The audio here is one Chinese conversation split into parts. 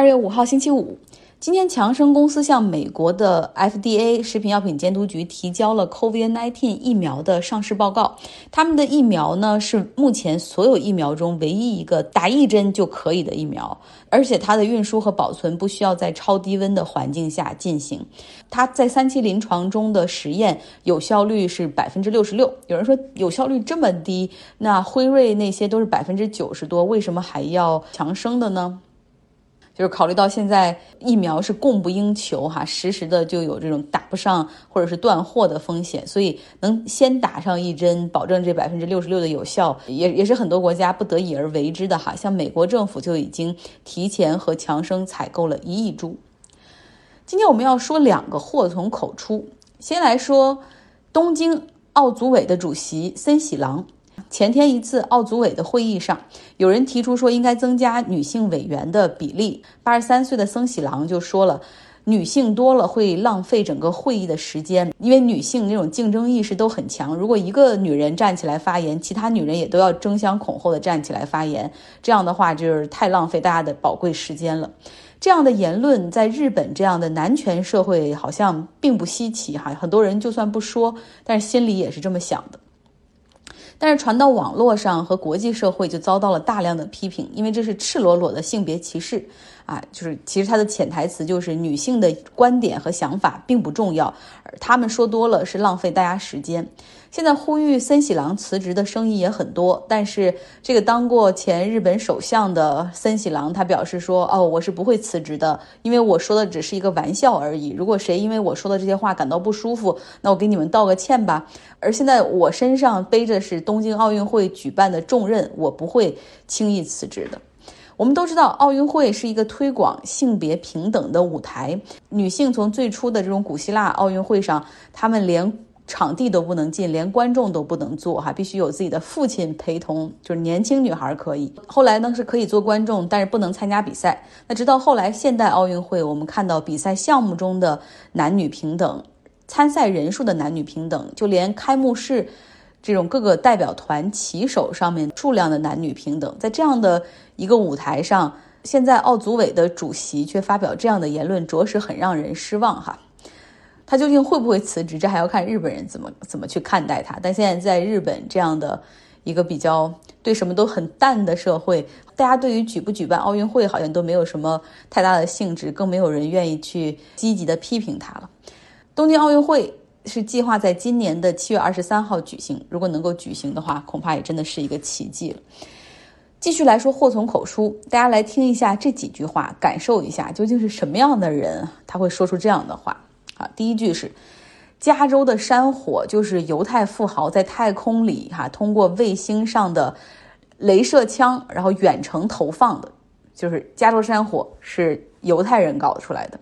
二月五号星期五。今天，强生公司向美国的 FDA 食品药品监督局提交了 COVID-19 疫苗的上市报告。他们的疫苗呢，是目前所有疫苗中唯一一个打一针就可以的疫苗，而且它的运输和保存不需要在超低温的环境下进行。它在三期临床中的实验有效率是百分之六十六。有人说有效率这么低，那辉瑞那些都是百分之九十多，为什么还要强生的呢？就是考虑到现在疫苗是供不应求哈，时时的就有这种打不上或者是断货的风险，所以能先打上一针，保证这百分之六十六的有效，也也是很多国家不得已而为之的哈。像美国政府就已经提前和强生采购了一亿株。今天我们要说两个祸从口出，先来说东京奥组委的主席森喜朗。前天一次奥组委的会议上，有人提出说应该增加女性委员的比例。八十三岁的森喜朗就说了，女性多了会浪费整个会议的时间，因为女性那种竞争意识都很强。如果一个女人站起来发言，其他女人也都要争相恐后的站起来发言，这样的话就是太浪费大家的宝贵时间了。这样的言论在日本这样的男权社会好像并不稀奇哈，很多人就算不说，但是心里也是这么想的。但是传到网络上和国际社会就遭到了大量的批评，因为这是赤裸裸的性别歧视。啊！就是其实他的潜台词就是女性的观点和想法并不重要，而他们说多了是浪费大家时间。现在呼吁森喜朗辞职的声音也很多，但是这个当过前日本首相的森喜朗，他表示说：“哦，我是不会辞职的，因为我说的只是一个玩笑而已。如果谁因为我说的这些话感到不舒服，那我给你们道个歉吧。而现在我身上背着是东京奥运会举办的重任，我不会轻易辞职的。我们都知道，奥运会是一个推广性别平等的舞台，女性从最初的这种古希腊奥运会上，她们连。”场地都不能进，连观众都不能坐，哈，必须有自己的父亲陪同。就是年轻女孩可以，后来呢是可以做观众，但是不能参加比赛。那直到后来现代奥运会，我们看到比赛项目中的男女平等，参赛人数的男女平等，就连开幕式这种各个代表团旗手上面数量的男女平等，在这样的一个舞台上，现在奥组委的主席却发表这样的言论，着实很让人失望，哈。他究竟会不会辞职？这还要看日本人怎么怎么去看待他。但现在在日本这样的一个比较对什么都很淡的社会，大家对于举不举办奥运会好像都没有什么太大的兴致，更没有人愿意去积极的批评他了。东京奥运会是计划在今年的七月二十三号举行，如果能够举行的话，恐怕也真的是一个奇迹了。继续来说，祸从口出，大家来听一下这几句话，感受一下究竟是什么样的人他会说出这样的话。啊，第一句是，加州的山火就是犹太富豪在太空里哈通过卫星上的镭射枪，然后远程投放的，就是加州山火是犹太人搞出来的。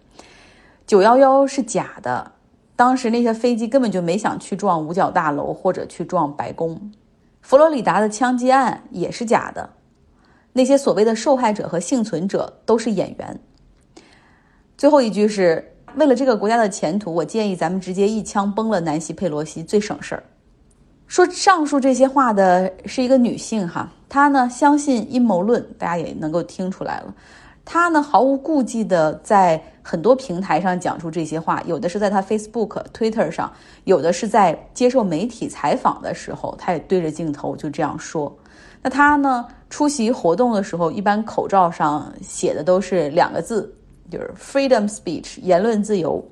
九幺幺是假的，当时那些飞机根本就没想去撞五角大楼或者去撞白宫。佛罗里达的枪击案也是假的，那些所谓的受害者和幸存者都是演员。最后一句是。为了这个国家的前途，我建议咱们直接一枪崩了南希·佩洛西，最省事儿。说上述这些话的是一个女性哈，她呢相信阴谋论，大家也能够听出来了。他呢毫无顾忌的在很多平台上讲出这些话，有的是在他 Facebook、Twitter 上，有的是在接受媒体采访的时候，他也对着镜头就这样说。那他呢出席活动的时候，一般口罩上写的都是两个字。就是 freedom speech 言论自由。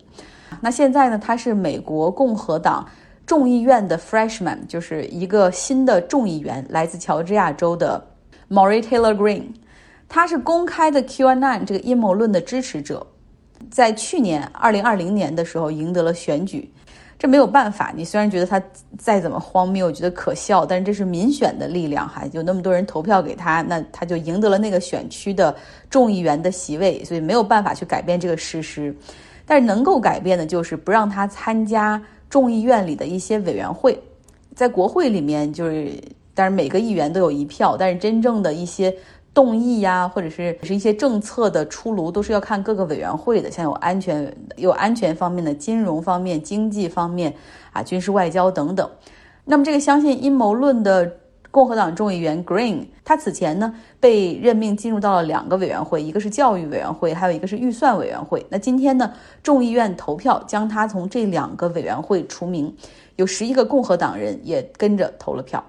那现在呢，他是美国共和党众议院的 freshman，就是一个新的众议员，来自乔治亚州的 Maury Taylor Green。他是公开的 QAnon 这个阴谋论的支持者，在去年二零二零年的时候赢得了选举。这没有办法，你虽然觉得他再怎么荒谬，觉得可笑，但是这是民选的力量，哈，有那么多人投票给他，那他就赢得了那个选区的众议员的席位，所以没有办法去改变这个事实。但是能够改变的就是不让他参加众议院里的一些委员会，在国会里面就是，但是每个议员都有一票，但是真正的一些。动议呀，或者是是一些政策的出炉，都是要看各个委员会的。像有安全、有安全方面的、金融方面、经济方面啊、军事外交等等。那么，这个相信阴谋论的共和党众议员 Green，他此前呢被任命进入到了两个委员会，一个是教育委员会，还有一个是预算委员会。那今天呢，众议院投票将他从这两个委员会除名，有十一个共和党人也跟着投了票。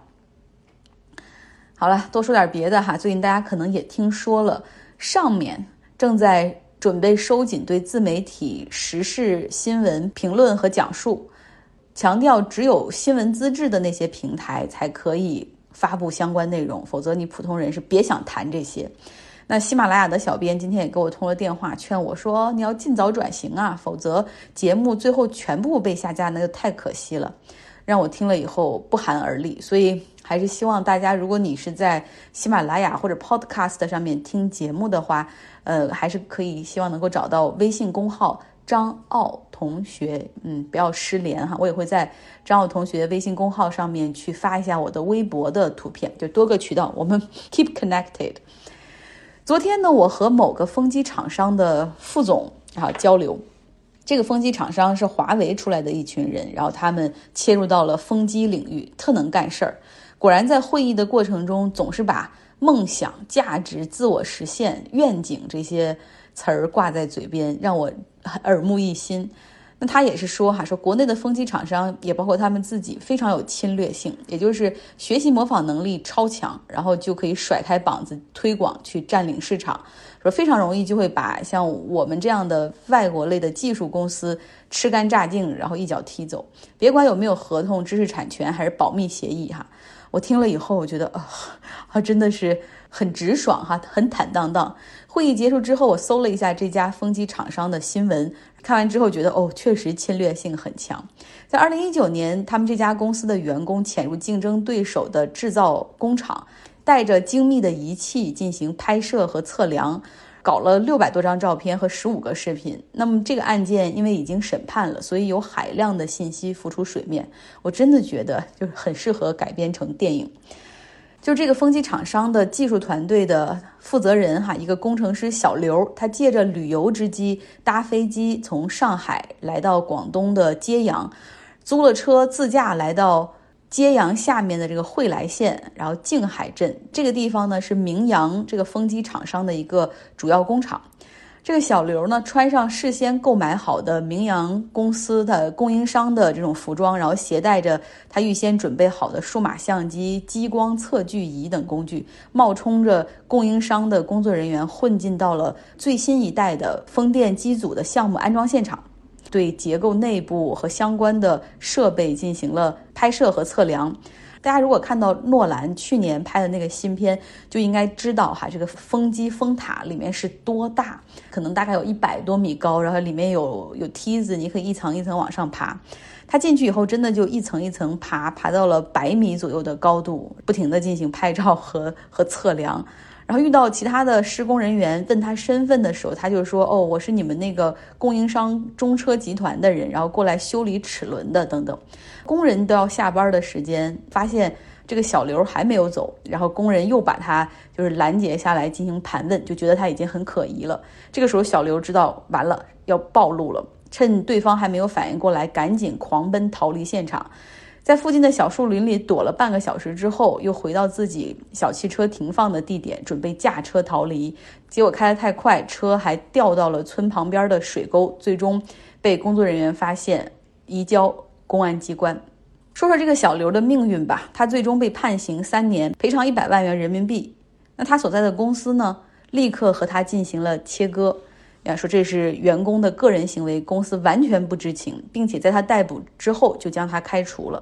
好了，多说点别的哈。最近大家可能也听说了，上面正在准备收紧对自媒体时事新闻评论和讲述，强调只有新闻资质的那些平台才可以发布相关内容，否则你普通人是别想谈这些。那喜马拉雅的小编今天也给我通了电话，劝我说你要尽早转型啊，否则节目最后全部被下架，那就太可惜了。让我听了以后不寒而栗，所以还是希望大家，如果你是在喜马拉雅或者 Podcast 上面听节目的话，呃，还是可以希望能够找到微信公号张奥同学，嗯，不要失联哈。我也会在张奥同学微信公号上面去发一下我的微博的图片，就多个渠道，我们 keep connected。昨天呢，我和某个风机厂商的副总啊交流。这个风机厂商是华为出来的一群人，然后他们切入到了风机领域，特能干事儿。果然，在会议的过程中，总是把梦想、价值、自我实现、愿景这些词儿挂在嘴边，让我耳目一新。那他也是说哈，说国内的风机厂商也包括他们自己非常有侵略性，也就是学习模仿能力超强，然后就可以甩开膀子推广去占领市场，说非常容易就会把像我们这样的外国类的技术公司吃干榨净，然后一脚踢走。别管有没有合同、知识产权还是保密协议哈，我听了以后，我觉得啊，啊真的是很直爽哈，很坦荡荡。会议结束之后，我搜了一下这家风机厂商的新闻。看完之后觉得哦，确实侵略性很强。在二零一九年，他们这家公司的员工潜入竞争对手的制造工厂，带着精密的仪器进行拍摄和测量，搞了六百多张照片和十五个视频。那么这个案件因为已经审判了，所以有海量的信息浮出水面。我真的觉得就是很适合改编成电影。就这个风机厂商的技术团队的负责人哈，一个工程师小刘，他借着旅游之机搭飞机从上海来到广东的揭阳，租了车自驾来到揭阳下面的这个惠来县，然后静海镇这个地方呢是明阳这个风机厂商的一个主要工厂。这个小刘呢，穿上事先购买好的明阳公司的供应商的这种服装，然后携带着他预先准备好的数码相机、激光测距仪等工具，冒充着供应商的工作人员，混进到了最新一代的风电机组的项目安装现场，对结构内部和相关的设备进行了拍摄和测量。大家如果看到诺兰去年拍的那个新片，就应该知道哈，这个风机风塔里面是多大，可能大概有一百多米高，然后里面有有梯子，你可以一层一层往上爬。他进去以后，真的就一层一层爬，爬到了百米左右的高度，不停的进行拍照和和测量。然后遇到其他的施工人员问他身份的时候，他就说：“哦，我是你们那个供应商中车集团的人，然后过来修理齿轮的等等。”工人都要下班的时间，发现这个小刘还没有走，然后工人又把他就是拦截下来进行盘问，就觉得他已经很可疑了。这个时候，小刘知道完了要暴露了，趁对方还没有反应过来，赶紧狂奔逃离现场。在附近的小树林里躲了半个小时之后，又回到自己小汽车停放的地点，准备驾车逃离。结果开得太快，车还掉到了村旁边的水沟，最终被工作人员发现，移交公安机关。说说这个小刘的命运吧，他最终被判刑三年，赔偿一百万元人民币。那他所在的公司呢，立刻和他进行了切割。说这是员工的个人行为，公司完全不知情，并且在他逮捕之后就将他开除了。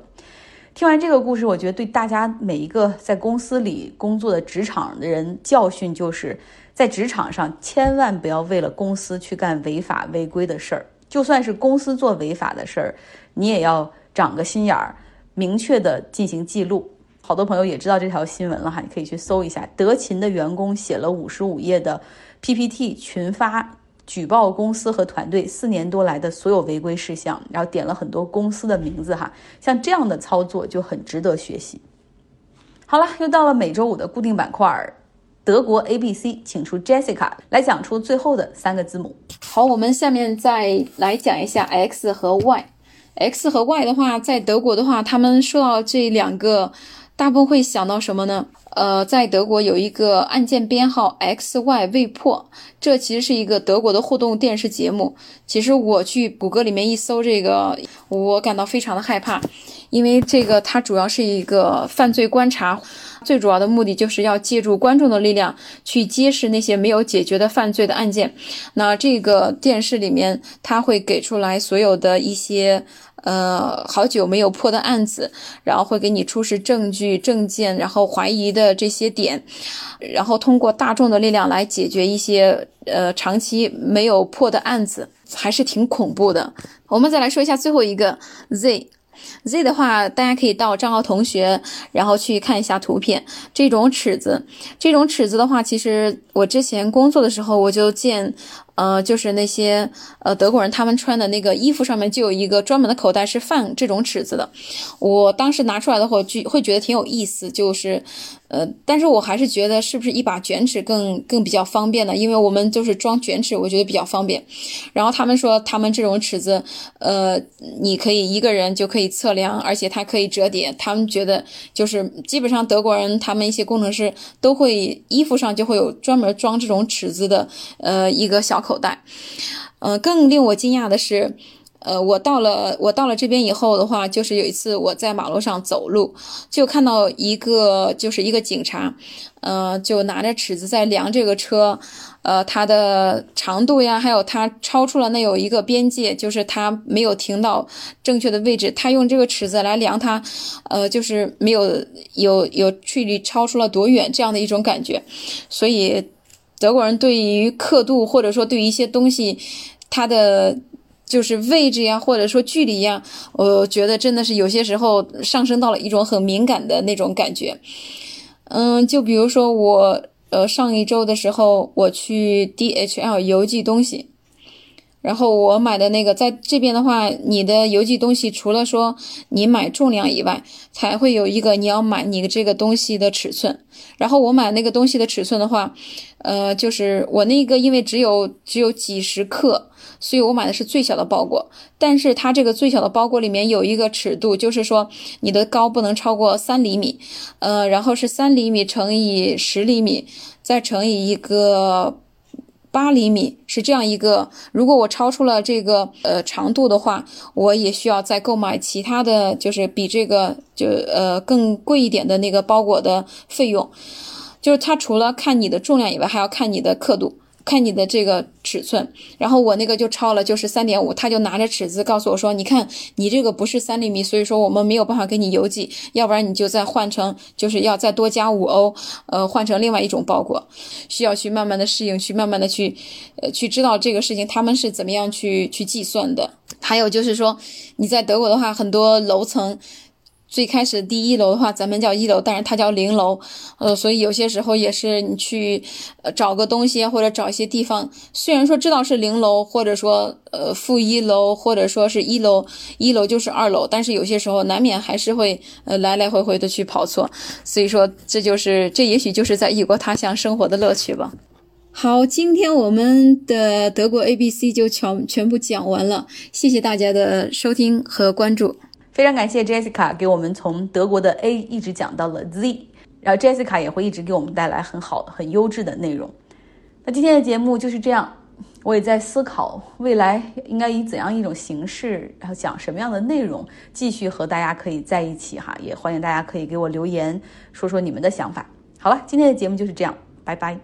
听完这个故事，我觉得对大家每一个在公司里工作的职场的人教训就是，在职场上千万不要为了公司去干违法违规的事儿，就算是公司做违法的事儿，你也要长个心眼儿，明确的进行记录。好多朋友也知道这条新闻了哈，你可以去搜一下。德勤的员工写了五十五页的 PPT 群发。举报公司和团队四年多来的所有违规事项，然后点了很多公司的名字哈，像这样的操作就很值得学习。好了，又到了每周五的固定板块，德国 A B C，请出 Jessica 来讲出最后的三个字母。好，我们下面再来讲一下 X 和 Y。X 和 Y 的话，在德国的话，他们受到这两个大部分会想到什么呢？呃，在德国有一个案件编号 X Y 未破，这其实是一个德国的互动电视节目。其实我去谷歌里面一搜这个，我感到非常的害怕，因为这个它主要是一个犯罪观察，最主要的目的就是要借助观众的力量去揭示那些没有解决的犯罪的案件。那这个电视里面，它会给出来所有的一些。呃，好久没有破的案子，然后会给你出示证据、证件，然后怀疑的这些点，然后通过大众的力量来解决一些呃长期没有破的案子，还是挺恐怖的。我们再来说一下最后一个 Z。Z 的话，大家可以到账号同学，然后去看一下图片。这种尺子，这种尺子的话，其实我之前工作的时候我就见。呃，就是那些呃德国人，他们穿的那个衣服上面就有一个专门的口袋，是放这种尺子的。我当时拿出来的话，就会觉得挺有意思，就是，呃，但是我还是觉得是不是一把卷尺更更比较方便呢？因为我们就是装卷尺，我觉得比较方便。然后他们说，他们这种尺子，呃，你可以一个人就可以测量，而且它可以折叠。他们觉得就是基本上德国人，他们一些工程师都会衣服上就会有专门装这种尺子的，呃，一个小。口袋，呃，更令我惊讶的是，呃，我到了我到了这边以后的话，就是有一次我在马路上走路，就看到一个就是一个警察，呃，就拿着尺子在量这个车，呃，它的长度呀，还有它超出了那有一个边界，就是它没有停到正确的位置，他用这个尺子来量它，呃，就是没有有有距离超出了多远这样的一种感觉，所以。德国人对于刻度，或者说对于一些东西，它的就是位置呀，或者说距离呀，我觉得真的是有些时候上升到了一种很敏感的那种感觉。嗯，就比如说我，呃，上一周的时候我去 DHL 邮寄东西。然后我买的那个，在这边的话，你的邮寄东西除了说你买重量以外，才会有一个你要买你的这个东西的尺寸。然后我买那个东西的尺寸的话，呃，就是我那个因为只有只有几十克，所以我买的是最小的包裹。但是它这个最小的包裹里面有一个尺度，就是说你的高不能超过三厘米，呃，然后是三厘米乘以十厘米，再乘以一个。八厘米是这样一个，如果我超出了这个呃长度的话，我也需要再购买其他的就是比这个就呃更贵一点的那个包裹的费用，就是它除了看你的重量以外，还要看你的刻度。看你的这个尺寸，然后我那个就超了，就是三点五，他就拿着尺子告诉我说：“你看，你这个不是三厘米，所以说我们没有办法给你邮寄，要不然你就再换成，就是要再多加五欧，呃，换成另外一种包裹，需要去慢慢的适应，去慢慢的去，呃，去知道这个事情他们是怎么样去去计算的。还有就是说，你在德国的话，很多楼层。”最开始第一楼的话，咱们叫一楼，但是它叫零楼，呃，所以有些时候也是你去呃找个东西或者找一些地方，虽然说知道是零楼，或者说呃负一楼，或者说是一楼，一楼就是二楼，但是有些时候难免还是会呃来来回回的去跑错，所以说这就是这也许就是在异国他乡生活的乐趣吧。好，今天我们的德国 A B C 就全全部讲完了，谢谢大家的收听和关注。非常感谢 Jessica 给我们从德国的 A 一直讲到了 Z，然后 Jessica 也会一直给我们带来很好、很优质的内容。那今天的节目就是这样，我也在思考未来应该以怎样一种形式，然后讲什么样的内容，继续和大家可以在一起哈。也欢迎大家可以给我留言，说说你们的想法。好了，今天的节目就是这样，拜拜。